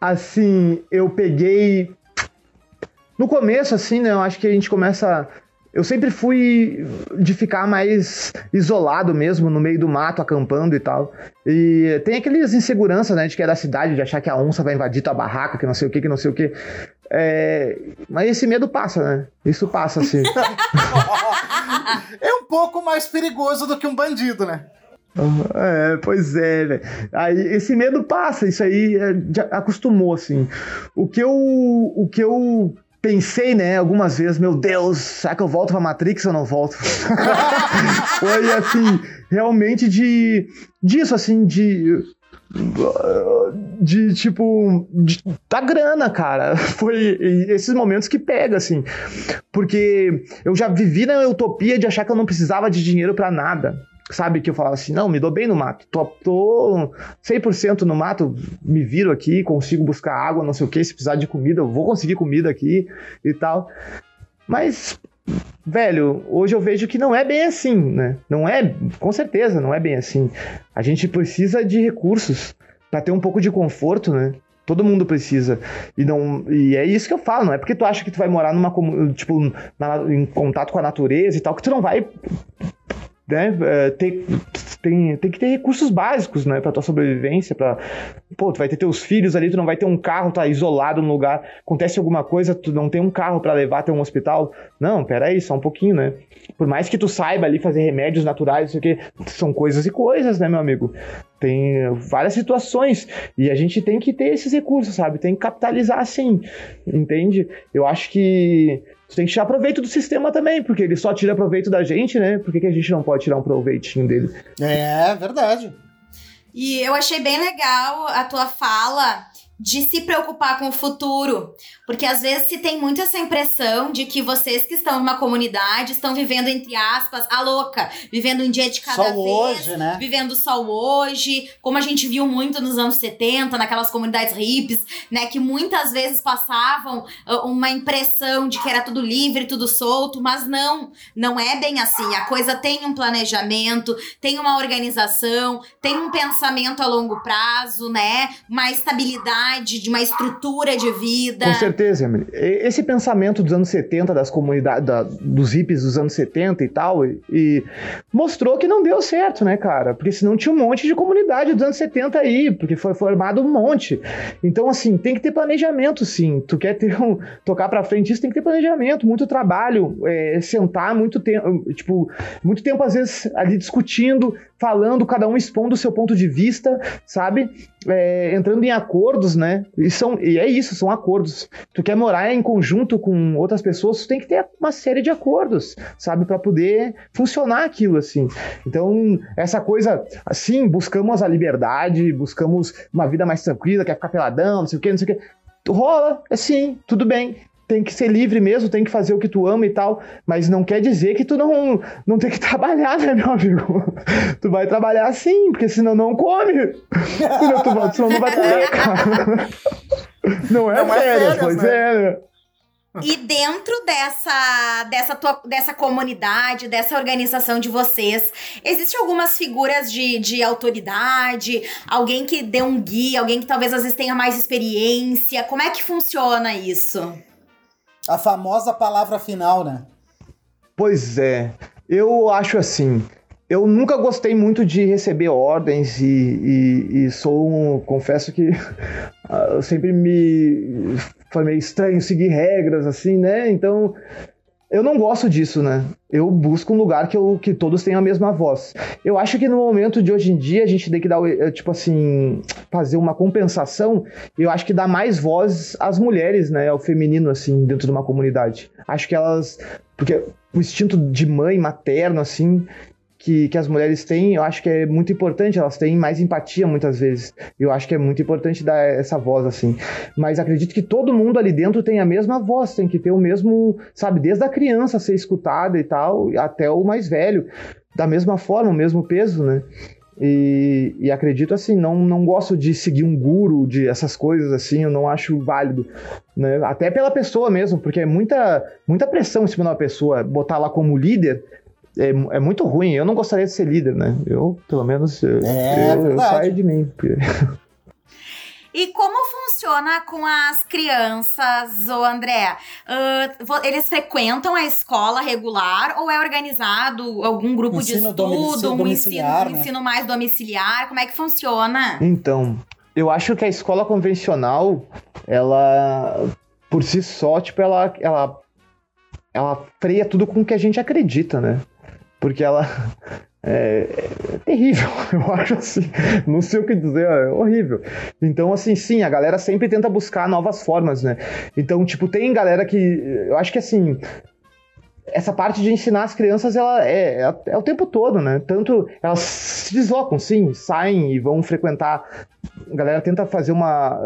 assim, eu peguei. No começo, assim, né? Eu acho que a gente começa. Eu sempre fui de ficar mais isolado mesmo, no meio do mato, acampando e tal. E tem aquelas inseguranças, né, de que é da cidade, de achar que a onça vai invadir tua barraca, que não sei o que, que não sei o que. É... Mas esse medo passa, né? Isso passa, assim. (laughs) é um pouco mais perigoso do que um bandido, né? É, pois é, velho. Aí esse medo passa, isso aí é, já acostumou, assim. O que eu, o que eu pensei, né, algumas vezes, meu Deus, será que eu volto pra Matrix ou não volto? (laughs) Foi assim, realmente de disso, assim, de de tipo de, da grana, cara. (laughs) Foi esses momentos que pega assim. Porque eu já vivi na utopia de achar que eu não precisava de dinheiro para nada. Sabe que eu falava assim, não, me dou bem no mato. Tô, tô 100% no mato, me viro aqui, consigo buscar água, não sei o que, se precisar de comida, eu vou conseguir comida aqui e tal. Mas velho, hoje eu vejo que não é bem assim, né? Não é, com certeza, não é bem assim. A gente precisa de recursos para ter um pouco de conforto, né? Todo mundo precisa. E não e é isso que eu falo, não é porque tu acha que tu vai morar numa tipo na, em contato com a natureza e tal que tu não vai né, é, ter, tem, tem que ter recursos básicos, né, pra tua sobrevivência, pra, pô, tu vai ter teus filhos ali, tu não vai ter um carro, tá isolado no lugar, acontece alguma coisa, tu não tem um carro para levar até um hospital, não, peraí, só um pouquinho, né, por mais que tu saiba ali fazer remédios naturais, isso aqui, são coisas e coisas, né, meu amigo, tem várias situações e a gente tem que ter esses recursos, sabe, tem que capitalizar assim, entende? Eu acho que tem que tirar proveito do sistema também, porque ele só tira proveito da gente, né? Por que, que a gente não pode tirar um proveitinho dele? É, verdade. E eu achei bem legal a tua fala de se preocupar com o futuro. Porque às vezes se tem muito essa impressão de que vocês que estão numa comunidade estão vivendo, entre aspas, a louca, vivendo um dia de cada só vez, hoje, né? vivendo só hoje, como a gente viu muito nos anos 70, naquelas comunidades hippies, né, que muitas vezes passavam uh, uma impressão de que era tudo livre, tudo solto, mas não, não é bem assim. A coisa tem um planejamento, tem uma organização, tem um pensamento a longo prazo, né, uma estabilidade de uma estrutura de vida. Com certeza certeza, Emily. Esse pensamento dos anos 70, das comunidades, da, dos hippies dos anos 70 e tal, e, e, mostrou que não deu certo, né, cara? Porque senão tinha um monte de comunidade dos anos 70 aí, porque foi formado um monte. Então, assim, tem que ter planejamento, sim. Tu quer ter um, tocar pra frente, isso tem que ter planejamento, muito trabalho, é, sentar muito tempo, tipo, muito tempo às vezes ali discutindo, falando, cada um expondo o seu ponto de vista, sabe? É, entrando em acordos, né? E, são, e é isso, são acordos. Tu quer morar em conjunto com outras pessoas, tu tem que ter uma série de acordos, sabe? para poder funcionar aquilo, assim. Então, essa coisa, assim, buscamos a liberdade, buscamos uma vida mais tranquila, quer ficar peladão, não sei o que, não sei o que. Rola, assim, tudo bem tem que ser livre mesmo, tem que fazer o que tu ama e tal, mas não quer dizer que tu não, não tem que (laughs) trabalhar, né, meu amigo? Tu vai trabalhar sim, porque senão não come. (laughs) senão, tu, senão não vai comer, cara. (laughs) Não é não férias, é pois né? é. E dentro dessa, dessa, tua, dessa comunidade, dessa organização de vocês, existem algumas figuras de, de autoridade, alguém que dê um guia, alguém que talvez às vezes tenha mais experiência. Como é que funciona isso? A famosa palavra final, né? Pois é. Eu acho assim. Eu nunca gostei muito de receber ordens e, e, e sou um. Confesso que (laughs) eu sempre me. Foi meio estranho seguir regras, assim, né? Então eu não gosto disso, né? Eu busco um lugar que, eu, que todos tenham a mesma voz. Eu acho que no momento de hoje em dia a gente tem que dar, eh, tipo assim, fazer uma compensação. Eu acho que dá mais voz às mulheres, né? Ao feminino, assim, dentro de uma comunidade. Acho que elas. Porque o instinto de mãe, materno, assim, que, que as mulheres têm, eu acho que é muito importante, elas têm mais empatia muitas vezes. Eu acho que é muito importante dar essa voz, assim. Mas acredito que todo mundo ali dentro tem a mesma voz, tem que ter o mesmo, sabe, desde a criança ser escutada e tal, até o mais velho, da mesma forma, o mesmo peso, né? E, e, acredito assim, não, não gosto de seguir um guru, de essas coisas assim, eu não acho válido. Né? Até pela pessoa mesmo, porque é muita, muita pressão em cima de uma pessoa, botar lá como líder, é, é muito ruim. Eu não gostaria de ser líder, né? Eu, pelo menos, eu, é, eu, eu saio de mim. (laughs) E como funciona com as crianças, ô André? Uh, eles frequentam a escola regular ou é organizado algum grupo ensino de estudo, um ensino, né? ensino mais domiciliar? Como é que funciona? Então, eu acho que a escola convencional, ela, por si só, tipo, ela, ela, ela freia tudo com o que a gente acredita, né? Porque ela (laughs) é, é, terrível, (laughs) eu acho assim, não sei o que dizer, é horrível. Então, assim, sim, a galera sempre tenta buscar novas formas, né? Então, tipo, tem galera que, eu acho que assim, essa parte de ensinar as crianças, ela é, é, é, o tempo todo, né? Tanto elas se deslocam, sim, saem e vão frequentar a galera tenta fazer uma.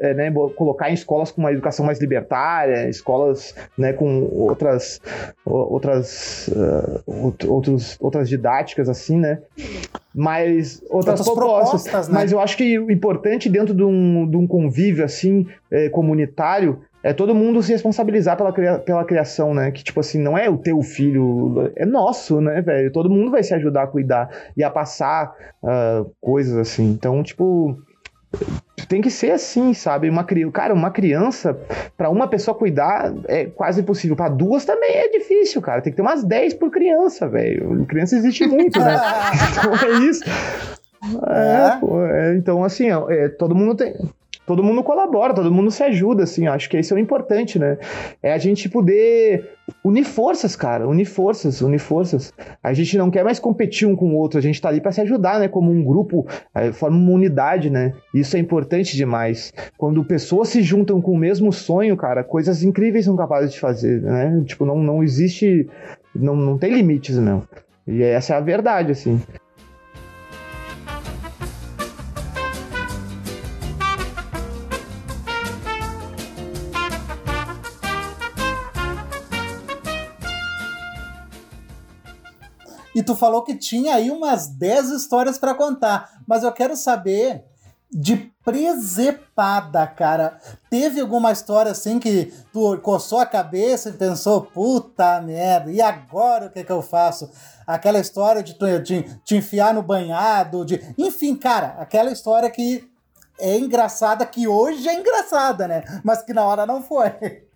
É, né, colocar em escolas com uma educação mais libertária, escolas né, com outras, outras, uh, outros, outras didáticas, assim, né? Mas outras, outras propostas. propostas né? Mas eu acho que o importante dentro de um, de um convívio assim, é, comunitário é todo mundo se responsabilizar pela, pela criação, né? Que, tipo assim, não é o teu filho, é nosso, né, velho? Todo mundo vai se ajudar a cuidar e a passar uh, coisas assim. Então, tipo, tem que ser assim, sabe? Uma criança, cara, uma criança para uma pessoa cuidar é quase impossível. Para duas também é difícil, cara. Tem que ter umas 10 por criança, velho. Criança existe muito, né? então (laughs) (laughs) é isso. É, é. Pô, é, então assim, é, todo mundo tem todo mundo colabora, todo mundo se ajuda, assim, acho que isso é o importante, né? É a gente poder unir forças, cara, unir forças, unir forças. A gente não quer mais competir um com o outro, a gente tá ali para se ajudar, né? Como um grupo, é, forma uma unidade, né? Isso é importante demais. Quando pessoas se juntam com o mesmo sonho, cara, coisas incríveis são capazes de fazer, né? Tipo, não, não existe, não, não tem limites, não. E essa é a verdade, assim. Tu falou que tinha aí umas 10 histórias para contar, mas eu quero saber de presepada, cara. Teve alguma história assim que tu coçou a cabeça e pensou, puta merda, e agora o que, é que eu faço? Aquela história de te, enfiar no banhado, de. Enfim, cara, aquela história que é engraçada, que hoje é engraçada, né? Mas que na hora não foi.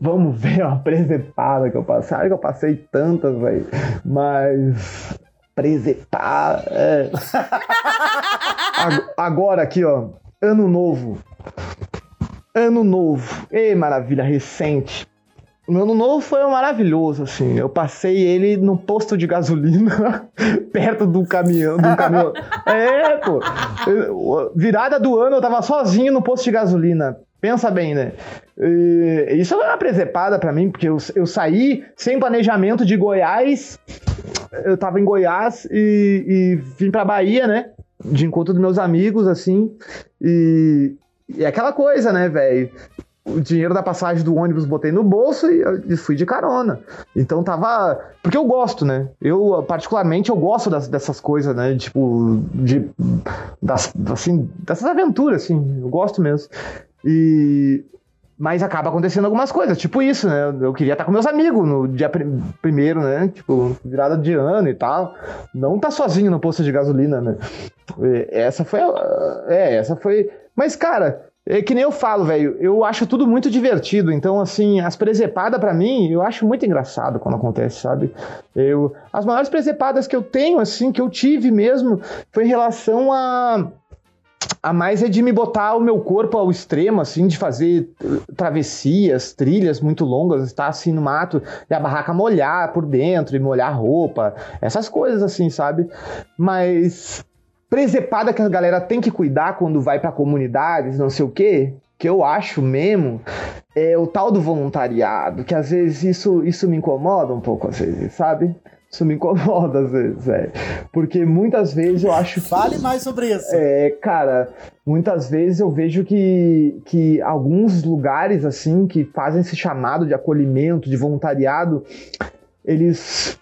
Vamos ver a presepada que eu passei. Ai, que eu passei tantas, velho. Mas. Presepada. É. Agora aqui, ó. Ano novo. Ano novo. Ei, maravilha, recente. O meu ano novo foi maravilhoso, assim. Eu passei ele no posto de gasolina, (laughs) perto do caminhão. Do caminhão. É, pô. Virada do ano, eu tava sozinho no posto de gasolina. Pensa bem, né? E isso é uma presepada para mim, porque eu, eu saí sem planejamento de Goiás. Eu tava em Goiás e, e vim pra Bahia, né? De encontro dos meus amigos, assim. E, e é aquela coisa, né, velho? o dinheiro da passagem do ônibus botei no bolso e, fui de carona. Então tava. Porque eu gosto, né? Eu, particularmente, eu gosto das, dessas coisas, né? Tipo, de. Das, assim, dessas aventuras, assim. Eu gosto mesmo. E. Mas acaba acontecendo algumas coisas, tipo isso, né? Eu queria estar com meus amigos no dia pr primeiro, né? Tipo, virada de ano e tal. Não tá sozinho no posto de gasolina, né? Essa foi. É, essa foi. Mas, cara, é que nem eu falo, velho, eu acho tudo muito divertido. Então, assim, as presepadas para mim, eu acho muito engraçado quando acontece, sabe? Eu, as maiores presepadas que eu tenho, assim, que eu tive mesmo, foi em relação a a mais é de me botar o meu corpo ao extremo, assim, de fazer travessias, trilhas muito longas, estar assim no mato e a barraca molhar por dentro e molhar roupa, essas coisas assim, sabe? Mas presepada que a galera tem que cuidar quando vai para comunidades, não sei o quê, que eu acho mesmo, é o tal do voluntariado, que às vezes isso, isso me incomoda um pouco, às vezes, sabe? Isso me incomoda às vezes, é. Porque muitas vezes eu acho. Fale mais sobre isso. É, cara, muitas vezes eu vejo que, que alguns lugares, assim, que fazem esse chamado de acolhimento, de voluntariado, eles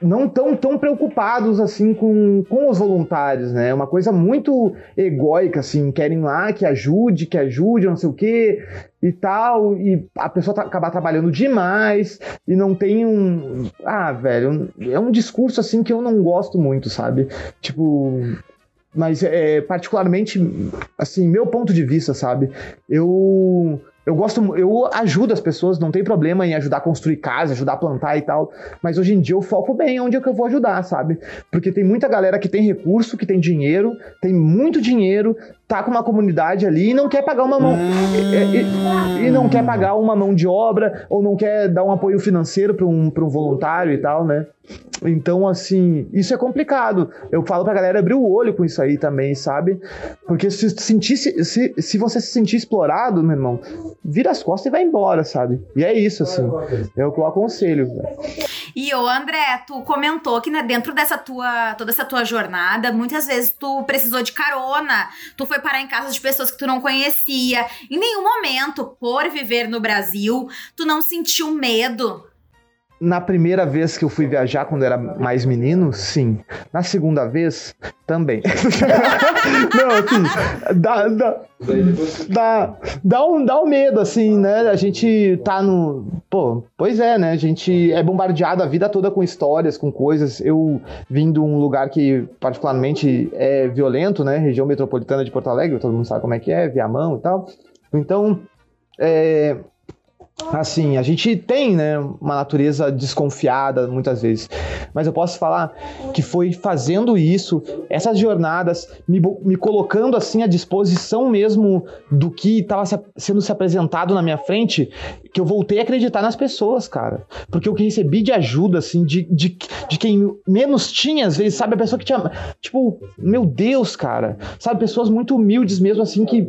não tão tão preocupados assim com, com os voluntários, né? É uma coisa muito egóica, assim, querem lá que ajude, que ajude, não sei o quê e tal, e a pessoa tá, acabar trabalhando demais e não tem um. Ah, velho, é um discurso assim que eu não gosto muito, sabe? Tipo. Mas é particularmente, assim, meu ponto de vista, sabe? Eu eu gosto, eu ajudo as pessoas, não tem problema em ajudar a construir casa, ajudar a plantar e tal, mas hoje em dia eu foco bem onde é que eu vou ajudar, sabe? Porque tem muita galera que tem recurso, que tem dinheiro, tem muito dinheiro, tá com uma comunidade ali e não quer pagar uma mão. Hum. E, e, não quer pagar uma mão de obra, ou não quer dar um apoio financeiro para um, um voluntário e tal, né? Então, assim, isso é complicado. Eu falo pra galera abrir o olho com isso aí também, sabe? Porque se, sentir, se, se você se sentir explorado, meu irmão, vira as costas e vai embora, sabe? E é isso, assim. É o que eu aconselho. E o André, tu comentou que né, dentro dessa tua, toda essa tua jornada, muitas vezes tu precisou de carona, tu foi parar em casa de pessoas que tu não conhecia. Em nenhum momento, por viver no Brasil, tu não sentiu medo na primeira vez que eu fui viajar, quando era mais menino, sim. Na segunda vez, também. (laughs) Não, assim, dá, dá, dá, dá, um, dá um medo, assim, né? A gente tá no. Pô, pois é, né? A gente é bombardeado a vida toda com histórias, com coisas. Eu vim de um lugar que, particularmente, é violento, né? Região metropolitana de Porto Alegre, todo mundo sabe como é que é, Viamão e tal. Então, é, assim, a gente tem, né, uma natureza desconfiada muitas vezes, mas eu posso falar que foi fazendo isso, essas jornadas, me, me colocando assim à disposição mesmo do que estava se, sendo se apresentado na minha frente, que eu voltei a acreditar nas pessoas, cara. Porque o que recebi de ajuda, assim, de, de, de quem menos tinha, às vezes, sabe, a pessoa que tinha, tipo, meu Deus, cara, sabe, pessoas muito humildes mesmo, assim, que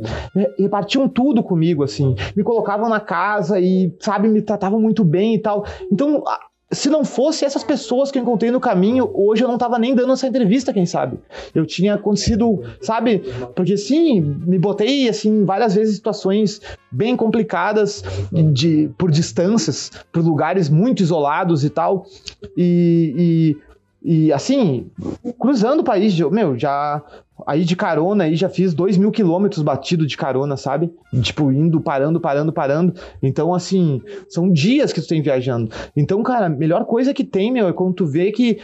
repartiam tudo comigo, assim, me colocavam na casa e sabe, me tratavam muito bem e tal. Então, se não fosse essas pessoas que eu encontrei no caminho, hoje eu não tava nem dando essa entrevista, quem sabe? Eu tinha acontecido, sabe? Porque sim, me botei assim várias vezes em situações bem complicadas de por distâncias, por lugares muito isolados e tal. E, e, e assim, cruzando o país, meu, já Aí de carona, aí já fiz dois mil quilômetros batido de carona, sabe? Tipo, indo, parando, parando, parando. Então, assim, são dias que tu tem viajando. Então, cara, a melhor coisa que tem, meu, é quando tu vê que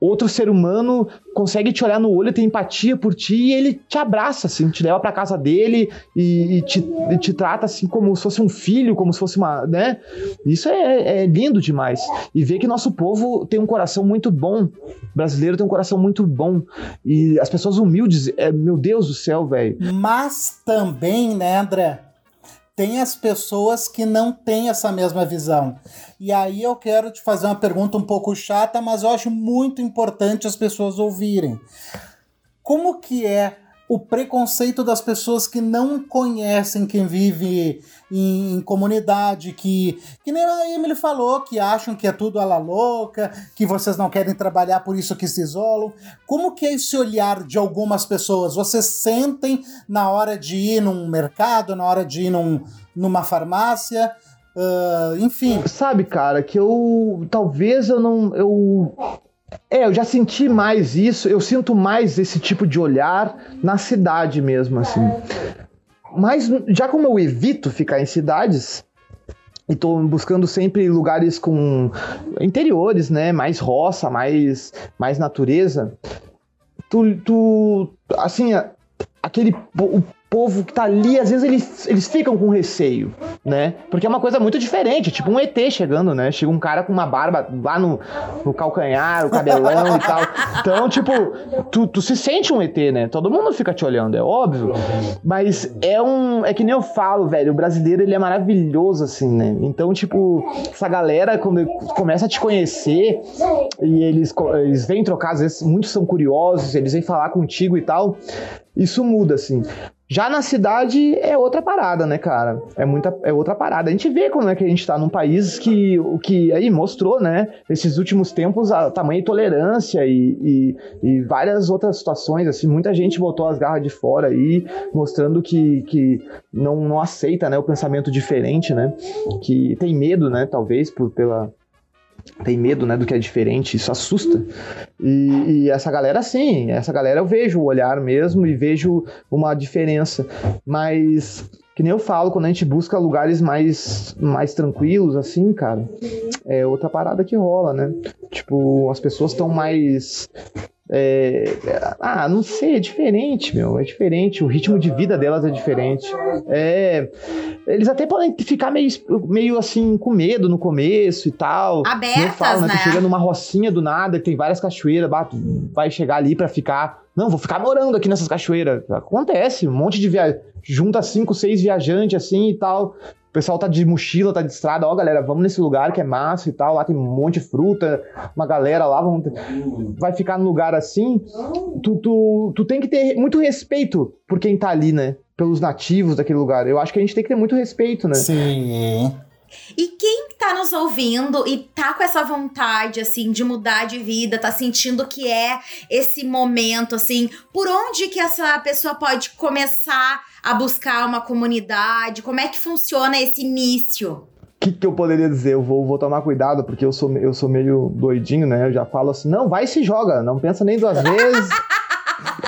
outro ser humano consegue te olhar no olho, ter empatia por ti e ele te abraça, assim, te leva pra casa dele e, e, te, te trata assim como se fosse um filho, como se fosse uma, né? Isso é, é lindo demais. E ver que nosso povo tem um coração muito bom, o brasileiro tem um coração muito bom e as pessoas humildes, é, meu Deus do céu, velho. Mas também, né, André? Tem as pessoas que não têm essa mesma visão. E aí eu quero te fazer uma pergunta um pouco chata, mas eu acho muito importante as pessoas ouvirem. Como que é o preconceito das pessoas que não conhecem quem vive em, em, comunidade, que, que nem a Emily falou, que acham que é tudo a la louca, que vocês não querem trabalhar, por isso que se isolam. Como que é esse olhar de algumas pessoas? Vocês sentem na hora de ir num mercado, na hora de ir num, numa farmácia? Uh, enfim. Sabe, cara, que eu. Talvez eu não. Eu é, eu já senti mais isso, eu sinto mais esse tipo de olhar na cidade mesmo, assim. Mas já como eu evito ficar em cidades, e tô buscando sempre lugares com interiores, né, mais roça, mais, mais natureza, tu, tu assim, aquele o povo que tá ali, às vezes eles, eles ficam com receio, né? Porque é uma coisa muito diferente, tipo um ET chegando, né? Chega um cara com uma barba lá no, no calcanhar, o cabelão e tal. Então, tipo, tu, tu se sente um ET, né? Todo mundo fica te olhando, é óbvio. Mas é um. É que nem eu falo, velho, o brasileiro ele é maravilhoso, assim, né? Então, tipo, essa galera, quando começa a te conhecer e eles, eles vêm trocar, às vezes muitos são curiosos, eles vêm falar contigo e tal isso muda, assim. Já na cidade é outra parada, né, cara? É muita é outra parada. A gente vê como é que a gente tá num país que o que aí mostrou, né, nesses últimos tempos a tamanha intolerância e, e, e, várias outras situações assim, muita gente botou as garras de fora aí, mostrando que, que não, não aceita, né, o pensamento diferente, né? Que tem medo, né, talvez por pela tem medo, né, do que é diferente, isso assusta. E, e, essa galera, sim, essa galera eu vejo o olhar mesmo e vejo uma diferença. Mas, que nem eu falo, quando a gente busca lugares mais, mais tranquilos, assim, cara, é outra parada que rola, né? Tipo, as pessoas estão mais é, ah, não sei, é diferente, meu. É diferente. O ritmo de vida delas é diferente. É, eles até podem ficar meio, meio assim, com medo no começo e tal. Abertas, falo, né? né? Tu chega numa rocinha do nada, que tem várias cachoeiras, bato, vai chegar ali para ficar. Não, vou ficar morando aqui nessas cachoeiras. Acontece, um monte de viagem. Junta cinco, seis viajantes assim e tal. O pessoal tá de mochila, tá de estrada, ó, galera, vamos nesse lugar que é massa e tal, lá tem um monte de fruta, uma galera lá, vamos... vai ficar num lugar assim, tu, tu, tu tem que ter muito respeito por quem tá ali, né? Pelos nativos daquele lugar. Eu acho que a gente tem que ter muito respeito, né? Sim. E quem tá nos ouvindo e tá com essa vontade, assim, de mudar de vida, tá sentindo que é esse momento, assim, por onde que essa pessoa pode começar a buscar uma comunidade? Como é que funciona esse início? O que, que, eu poderia dizer? Eu vou, vou tomar cuidado, porque eu sou, eu sou meio doidinho, né? Eu já falo assim, não, vai e se joga, não pensa nem duas (laughs) vezes.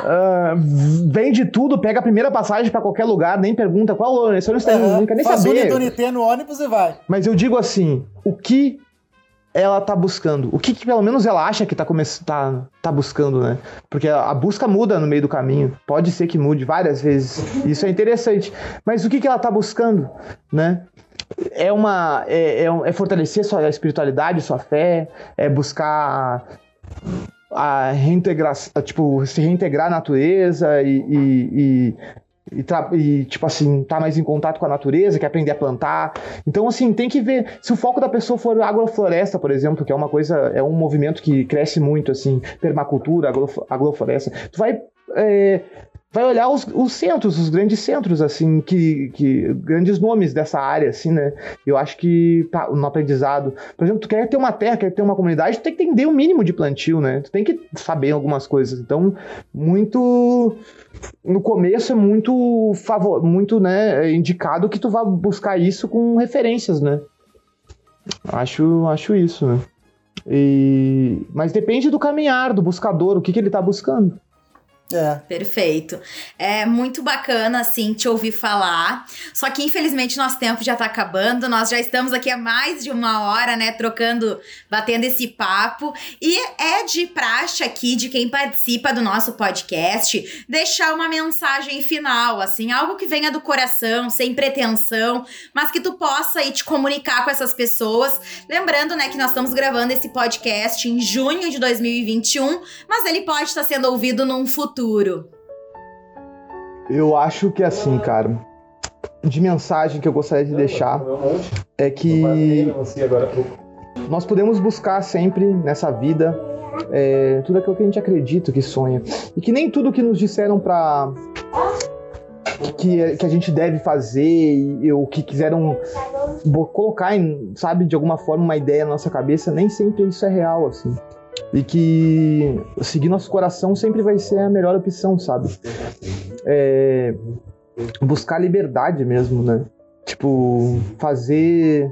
Uh, vende tudo, pega a primeira passagem para qualquer lugar, nem pergunta qual ônibus uhum. não quer nem Faz saber. Faz no ônibus e vai. Mas eu digo assim, o que ela tá buscando? O que, que pelo menos ela acha que tá, tá, tá buscando, né? Porque a, a, busca muda no meio do caminho. Pode ser que mude várias vezes. Isso é interessante. Mas o que, que ela tá buscando, né? É uma. É, é, é fortalecer sua espiritualidade, sua fé, é buscar a reintegrar, tipo, se reintegrar à natureza e, e, e, e, tipo assim, tá mais em contato com a natureza, quer aprender a plantar. Então, assim, tem que ver. Se o foco da pessoa for agrofloresta, por exemplo, que é uma coisa, é um movimento que cresce muito, assim, permacultura, agrofloresta, tu vai é, vai olhar os, os, centros, os grandes centros, assim, que, que grandes nomes dessa área, assim, né? Eu acho que tá, no aprendizado, por exemplo, tu quer ter uma terra, quer ter uma comunidade, tu tem que entender o mínimo de plantio, né? Tu tem que saber algumas coisas. Então, muito no começo é muito favor, muito, né, indicado que tu vá buscar isso com referências, né? Acho, acho isso, né? E... Mas depende do caminhar, do buscador, o que, que ele está buscando. É. Perfeito. É muito bacana, assim, te ouvir falar. Só que, infelizmente, nosso tempo já tá acabando. Nós já estamos aqui há mais de uma hora, né? Trocando, batendo esse papo. E é de praxe aqui, de quem participa do nosso podcast, deixar uma mensagem final, assim, algo que venha do coração, sem pretensão, mas que tu possa aí te comunicar com essas pessoas. Lembrando, né, que nós estamos gravando esse podcast em junho de 2021, mas ele pode estar sendo ouvido num futuro futuro? Eu acho que assim, cara, de mensagem que eu gostaria de deixar é que nós podemos buscar sempre nessa vida é, tudo aquilo que a gente acredita, que sonha. E que nem tudo que nos disseram pra. Que, que a gente deve fazer e o que quiseram colocar, sabe, de alguma forma uma ideia na nossa cabeça, nem sempre isso é real, assim e que seguir nosso coração sempre vai ser a melhor opção, sabe? É, buscar liberdade mesmo, né? Tipo, fazer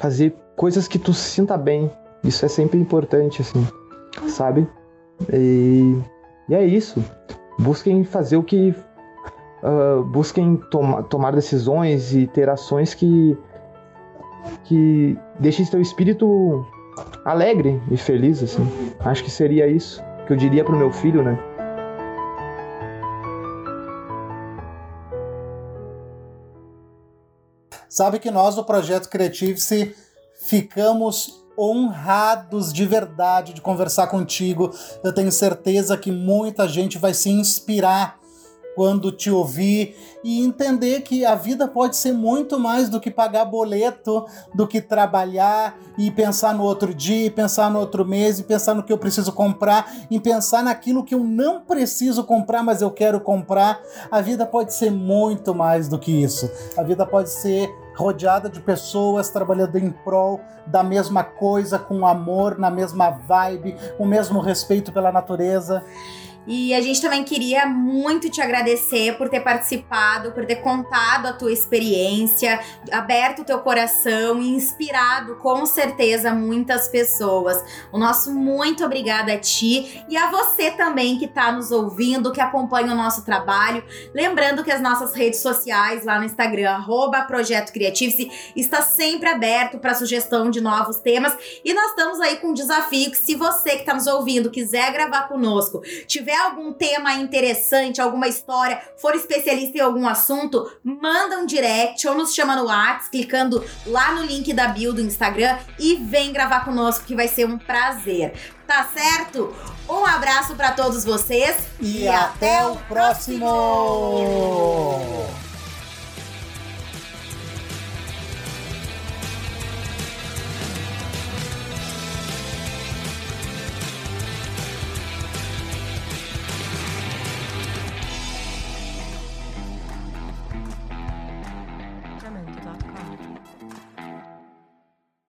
fazer coisas que tu se sinta bem. Isso é sempre importante, assim, sabe? E, e é isso. Busquem fazer o que. Uh, busquem toma, tomar decisões e ter ações que. que deixem seu espírito alegre e feliz, assim. Acho que seria isso que eu diria pro meu filho, né? Sabe que nós do Projeto Creative-se ficamos honrados de verdade de conversar contigo. Eu tenho certeza que muita gente vai se inspirar quando te ouvir e entender que a vida pode ser muito mais do que pagar boleto, do que trabalhar e pensar no outro dia, pensar no outro mês, e pensar no que eu preciso comprar, e pensar naquilo que eu não preciso comprar, mas eu quero comprar. A vida pode ser muito mais do que isso. A vida pode ser rodeada de pessoas trabalhando em prol da mesma coisa, com amor, na mesma vibe, o mesmo respeito pela natureza. E a gente também queria muito te agradecer por ter participado, por ter contado a tua experiência, aberto o teu coração e inspirado com certeza muitas pessoas. O nosso muito obrigada a ti e a você também que está nos ouvindo, que acompanha o nosso trabalho. Lembrando que as nossas redes sociais lá no Instagram, Projeto Creative, está sempre aberto para sugestão de novos temas. E nós estamos aí com um desafio que se você que está nos ouvindo quiser gravar conosco, tiver tiver algum tema interessante, alguma história, for especialista em algum assunto, manda um direct ou nos chama no WhatsApp, clicando lá no link da bio do Instagram e vem gravar conosco que vai ser um prazer. Tá certo? Um abraço para todos vocês e, e até, até, o próximo. próximo.